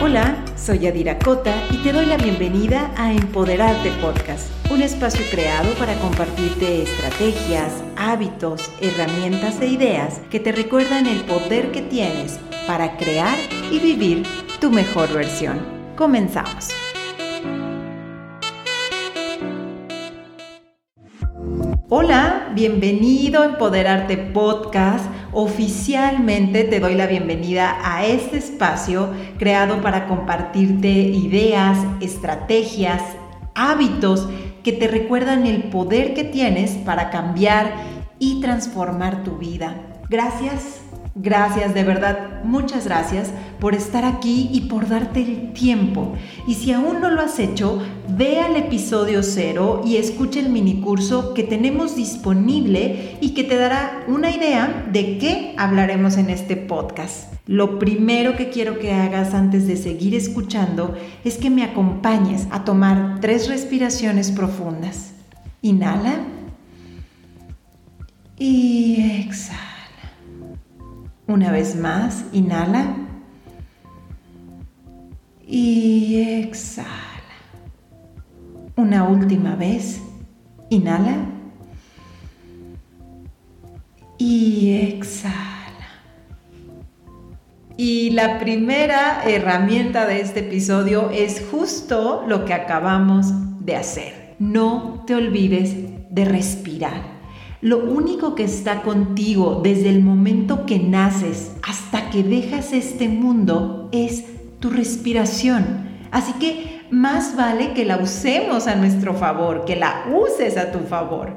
Hola, soy Adira Cota y te doy la bienvenida a Empoderarte Podcast, un espacio creado para compartirte estrategias, hábitos, herramientas e ideas que te recuerdan el poder que tienes para crear y vivir tu mejor versión. Comenzamos. Hola, bienvenido a Empoderarte Podcast. Oficialmente te doy la bienvenida a este espacio creado para compartirte ideas, estrategias, hábitos que te recuerdan el poder que tienes para cambiar y transformar tu vida. Gracias Gracias, de verdad, muchas gracias por estar aquí y por darte el tiempo. Y si aún no lo has hecho, ve al episodio cero y escucha el minicurso que tenemos disponible y que te dará una idea de qué hablaremos en este podcast. Lo primero que quiero que hagas antes de seguir escuchando es que me acompañes a tomar tres respiraciones profundas. Inhala y exhala. Una vez más, inhala. Y exhala. Una última vez, inhala. Y exhala. Y la primera herramienta de este episodio es justo lo que acabamos de hacer. No te olvides de respirar. Lo único que está contigo desde el momento que naces hasta que dejas este mundo es tu respiración. Así que más vale que la usemos a nuestro favor, que la uses a tu favor.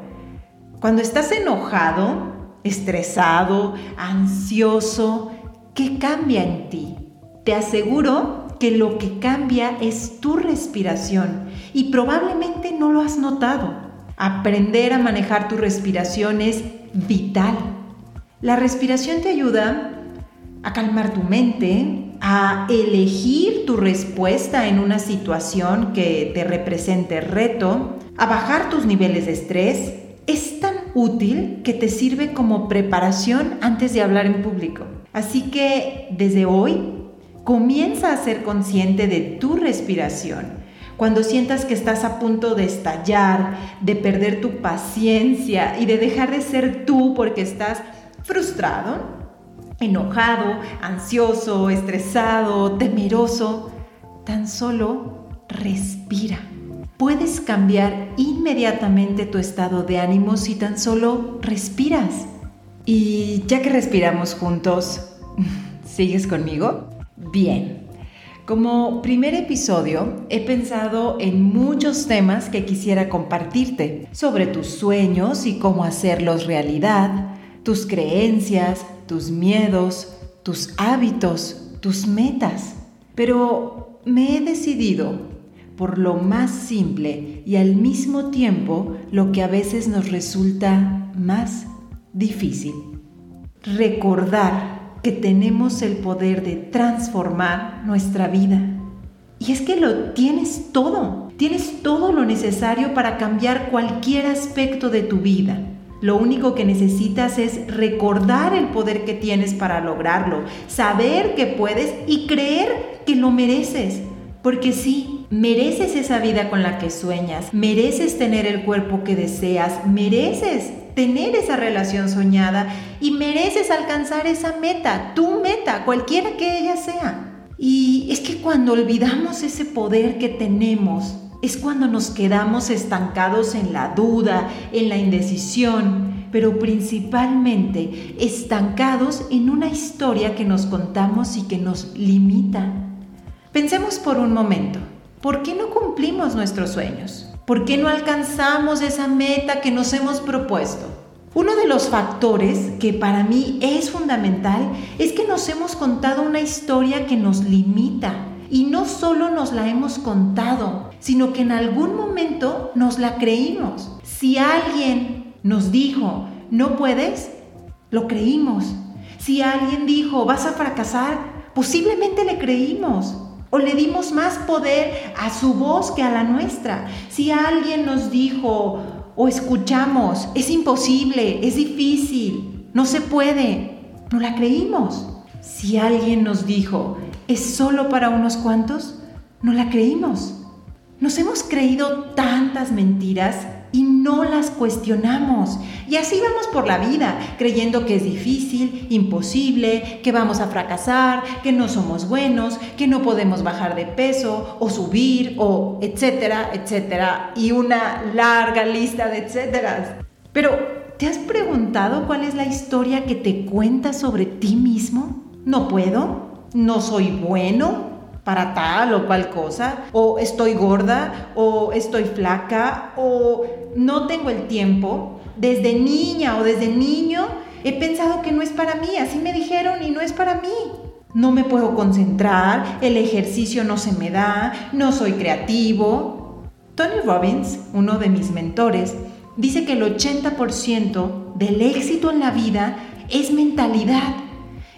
Cuando estás enojado, estresado, ansioso, ¿qué cambia en ti? Te aseguro que lo que cambia es tu respiración y probablemente no lo has notado. Aprender a manejar tu respiración es vital. La respiración te ayuda a calmar tu mente, a elegir tu respuesta en una situación que te represente reto, a bajar tus niveles de estrés. Es tan útil que te sirve como preparación antes de hablar en público. Así que desde hoy comienza a ser consciente de tu respiración cuando sientas que estás a punto de estallar, de perder tu paciencia y de dejar de ser tú porque estás frustrado, enojado, ansioso, estresado, temeroso, tan solo respira. Puedes cambiar inmediatamente tu estado de ánimo si tan solo respiras. Y ya que respiramos juntos, ¿sigues conmigo? Bien. Como primer episodio he pensado en muchos temas que quisiera compartirte sobre tus sueños y cómo hacerlos realidad, tus creencias, tus miedos, tus hábitos, tus metas. Pero me he decidido por lo más simple y al mismo tiempo lo que a veces nos resulta más difícil. Recordar que tenemos el poder de transformar nuestra vida. Y es que lo tienes todo, tienes todo lo necesario para cambiar cualquier aspecto de tu vida. Lo único que necesitas es recordar el poder que tienes para lograrlo, saber que puedes y creer que lo mereces. Porque sí, mereces esa vida con la que sueñas, mereces tener el cuerpo que deseas, mereces tener esa relación soñada y mereces alcanzar esa meta, tu meta, cualquiera que ella sea. Y es que cuando olvidamos ese poder que tenemos, es cuando nos quedamos estancados en la duda, en la indecisión, pero principalmente estancados en una historia que nos contamos y que nos limita. Pensemos por un momento, ¿por qué no cumplimos nuestros sueños? ¿Por qué no alcanzamos esa meta que nos hemos propuesto? Uno de los factores que para mí es fundamental es que nos hemos contado una historia que nos limita. Y no solo nos la hemos contado, sino que en algún momento nos la creímos. Si alguien nos dijo, no puedes, lo creímos. Si alguien dijo, vas a fracasar, posiblemente le creímos o le dimos más poder a su voz que a la nuestra. Si alguien nos dijo o escuchamos, es imposible, es difícil, no se puede, no la creímos. Si alguien nos dijo, es solo para unos cuantos, no la creímos. Nos hemos creído tantas mentiras y no las cuestionamos. Y así vamos por la vida, creyendo que es difícil, imposible, que vamos a fracasar, que no somos buenos, que no podemos bajar de peso o subir o etcétera, etcétera. Y una larga lista de etcéteras. Pero, ¿te has preguntado cuál es la historia que te cuenta sobre ti mismo? ¿No puedo? ¿No soy bueno? Para tal o cual cosa, o estoy gorda, o estoy flaca, o no tengo el tiempo. Desde niña o desde niño he pensado que no es para mí, así me dijeron y no es para mí. No me puedo concentrar, el ejercicio no se me da, no soy creativo. Tony Robbins, uno de mis mentores, dice que el 80% del éxito en la vida es mentalidad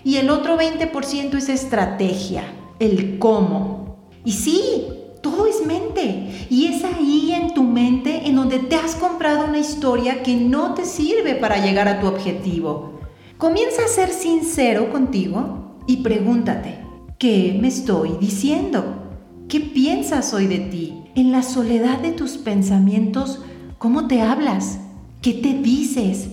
y el otro 20% es estrategia el cómo. Y sí, todo es mente. Y es ahí en tu mente en donde te has comprado una historia que no te sirve para llegar a tu objetivo. Comienza a ser sincero contigo y pregúntate, ¿qué me estoy diciendo? ¿Qué piensas hoy de ti? En la soledad de tus pensamientos, ¿cómo te hablas? ¿Qué te dices?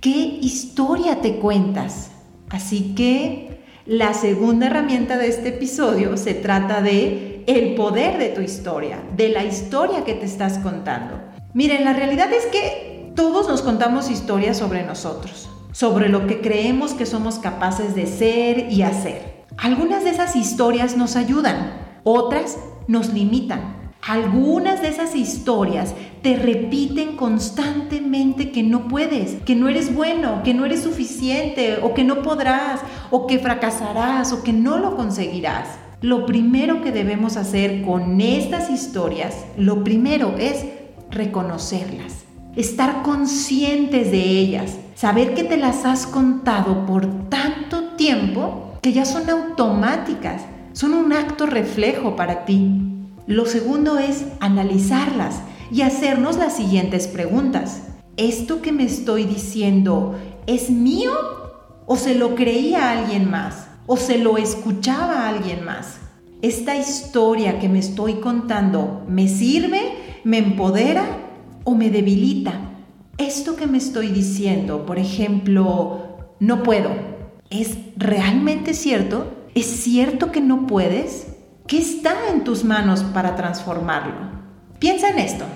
¿Qué historia te cuentas? Así que la segunda herramienta de este episodio se trata de el poder de tu historia, de la historia que te estás contando. Miren, la realidad es que todos nos contamos historias sobre nosotros, sobre lo que creemos que somos capaces de ser y hacer. Algunas de esas historias nos ayudan, otras nos limitan. Algunas de esas historias te repiten constantemente que no puedes, que no eres bueno, que no eres suficiente o que no podrás o que fracasarás o que no lo conseguirás. Lo primero que debemos hacer con estas historias, lo primero es reconocerlas, estar conscientes de ellas, saber que te las has contado por tanto tiempo que ya son automáticas, son un acto reflejo para ti. Lo segundo es analizarlas y hacernos las siguientes preguntas. ¿Esto que me estoy diciendo es mío o se lo creía alguien más o se lo escuchaba alguien más? ¿Esta historia que me estoy contando me sirve, me empodera o me debilita? Esto que me estoy diciendo, por ejemplo, no puedo, ¿es realmente cierto? ¿Es cierto que no puedes? ¿Qué está en tus manos para transformarlo? Piensa en esto.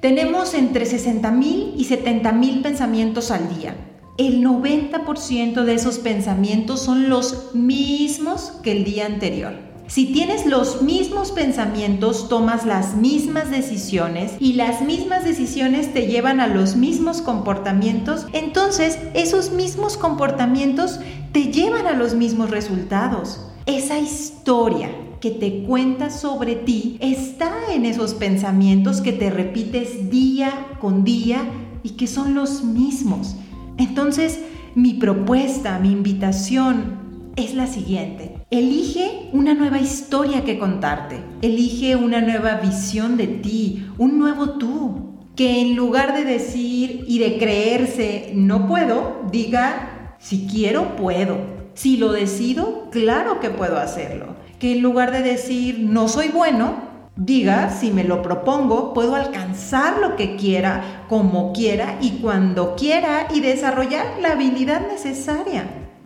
Tenemos entre 60.000 y 70.000 pensamientos al día. El 90% de esos pensamientos son los mismos que el día anterior. Si tienes los mismos pensamientos, tomas las mismas decisiones y las mismas decisiones te llevan a los mismos comportamientos, entonces esos mismos comportamientos te llevan a los mismos resultados. Esa historia que te cuentas sobre ti está en esos pensamientos que te repites día con día y que son los mismos. Entonces, mi propuesta, mi invitación es la siguiente. Elige una nueva historia que contarte. Elige una nueva visión de ti, un nuevo tú. Que en lugar de decir y de creerse no puedo, diga si quiero puedo. Si lo decido, claro que puedo hacerlo que en lugar de decir no soy bueno, diga si me lo propongo, puedo alcanzar lo que quiera, como quiera y cuando quiera y desarrollar la habilidad necesaria.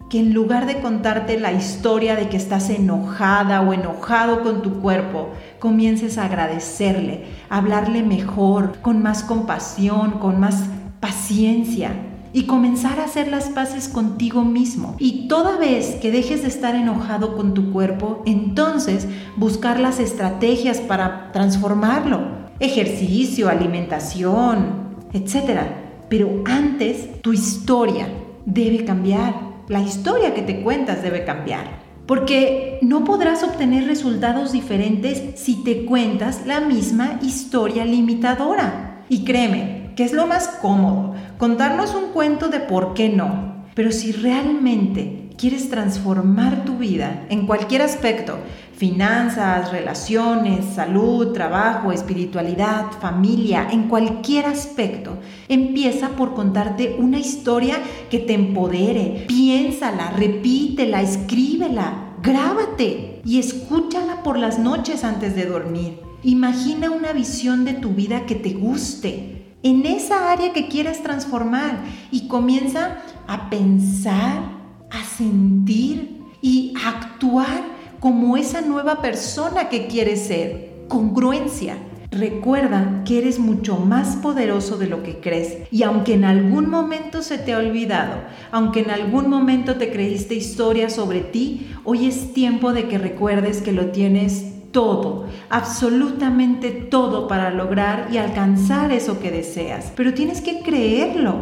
Que en lugar de contarte la historia de que estás enojada o enojado con tu cuerpo, comiences a agradecerle, a hablarle mejor, con más compasión, con más paciencia y comenzar a hacer las paces contigo mismo. Y toda vez que dejes de estar enojado con tu cuerpo, entonces buscar las estrategias para transformarlo. Ejercicio, alimentación, etc. Pero antes tu historia debe cambiar. La historia que te cuentas debe cambiar. Porque no podrás obtener resultados diferentes si te cuentas la misma historia limitadora. Y créeme, que es lo más cómodo, contarnos un cuento de por qué no. Pero si realmente quieres transformar tu vida en cualquier aspecto, finanzas, relaciones, salud, trabajo, espiritualidad, familia, en cualquier aspecto, empieza por contarte una historia que te empodere. Piénsala, repítela, escríbela, grábate y escúchala por las noches antes de dormir. Imagina una visión de tu vida que te guste, en esa área que quieras transformar y comienza a pensar, a sentir y a actuar como esa nueva persona que quieres ser. Congruencia. Recuerda que eres mucho más poderoso de lo que crees y aunque en algún momento se te ha olvidado, aunque en algún momento te creíste historias sobre ti, hoy es tiempo de que recuerdes que lo tienes todo, absolutamente todo para lograr y alcanzar eso que deseas. Pero tienes que creerlo,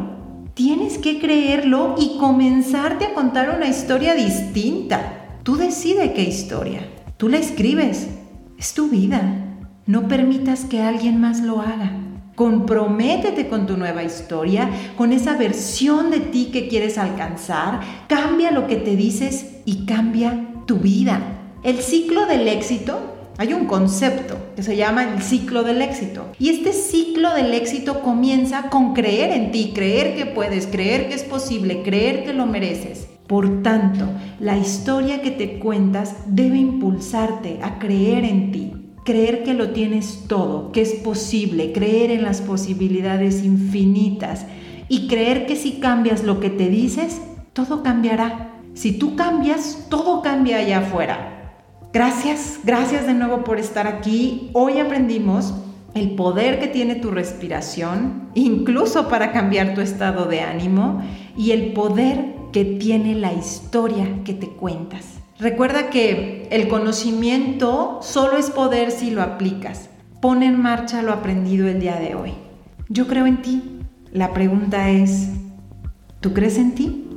tienes que creerlo y comenzarte a contar una historia distinta. Tú decides qué historia, tú la escribes, es tu vida. No permitas que alguien más lo haga. Comprométete con tu nueva historia, con esa versión de ti que quieres alcanzar. Cambia lo que te dices y cambia tu vida. El ciclo del éxito, hay un concepto que se llama el ciclo del éxito. Y este ciclo del éxito comienza con creer en ti, creer que puedes, creer que es posible, creer que lo mereces. Por tanto, la historia que te cuentas debe impulsarte a creer en ti creer que lo tienes todo, que es posible, creer en las posibilidades infinitas y creer que si cambias lo que te dices, todo cambiará. Si tú cambias, todo cambia allá afuera. Gracias, gracias de nuevo por estar aquí. Hoy aprendimos el poder que tiene tu respiración, incluso para cambiar tu estado de ánimo, y el poder que tiene la historia que te cuentas. Recuerda que el conocimiento solo es poder si lo aplicas. Pon en marcha lo aprendido el día de hoy. Yo creo en ti. La pregunta es, ¿tú crees en ti?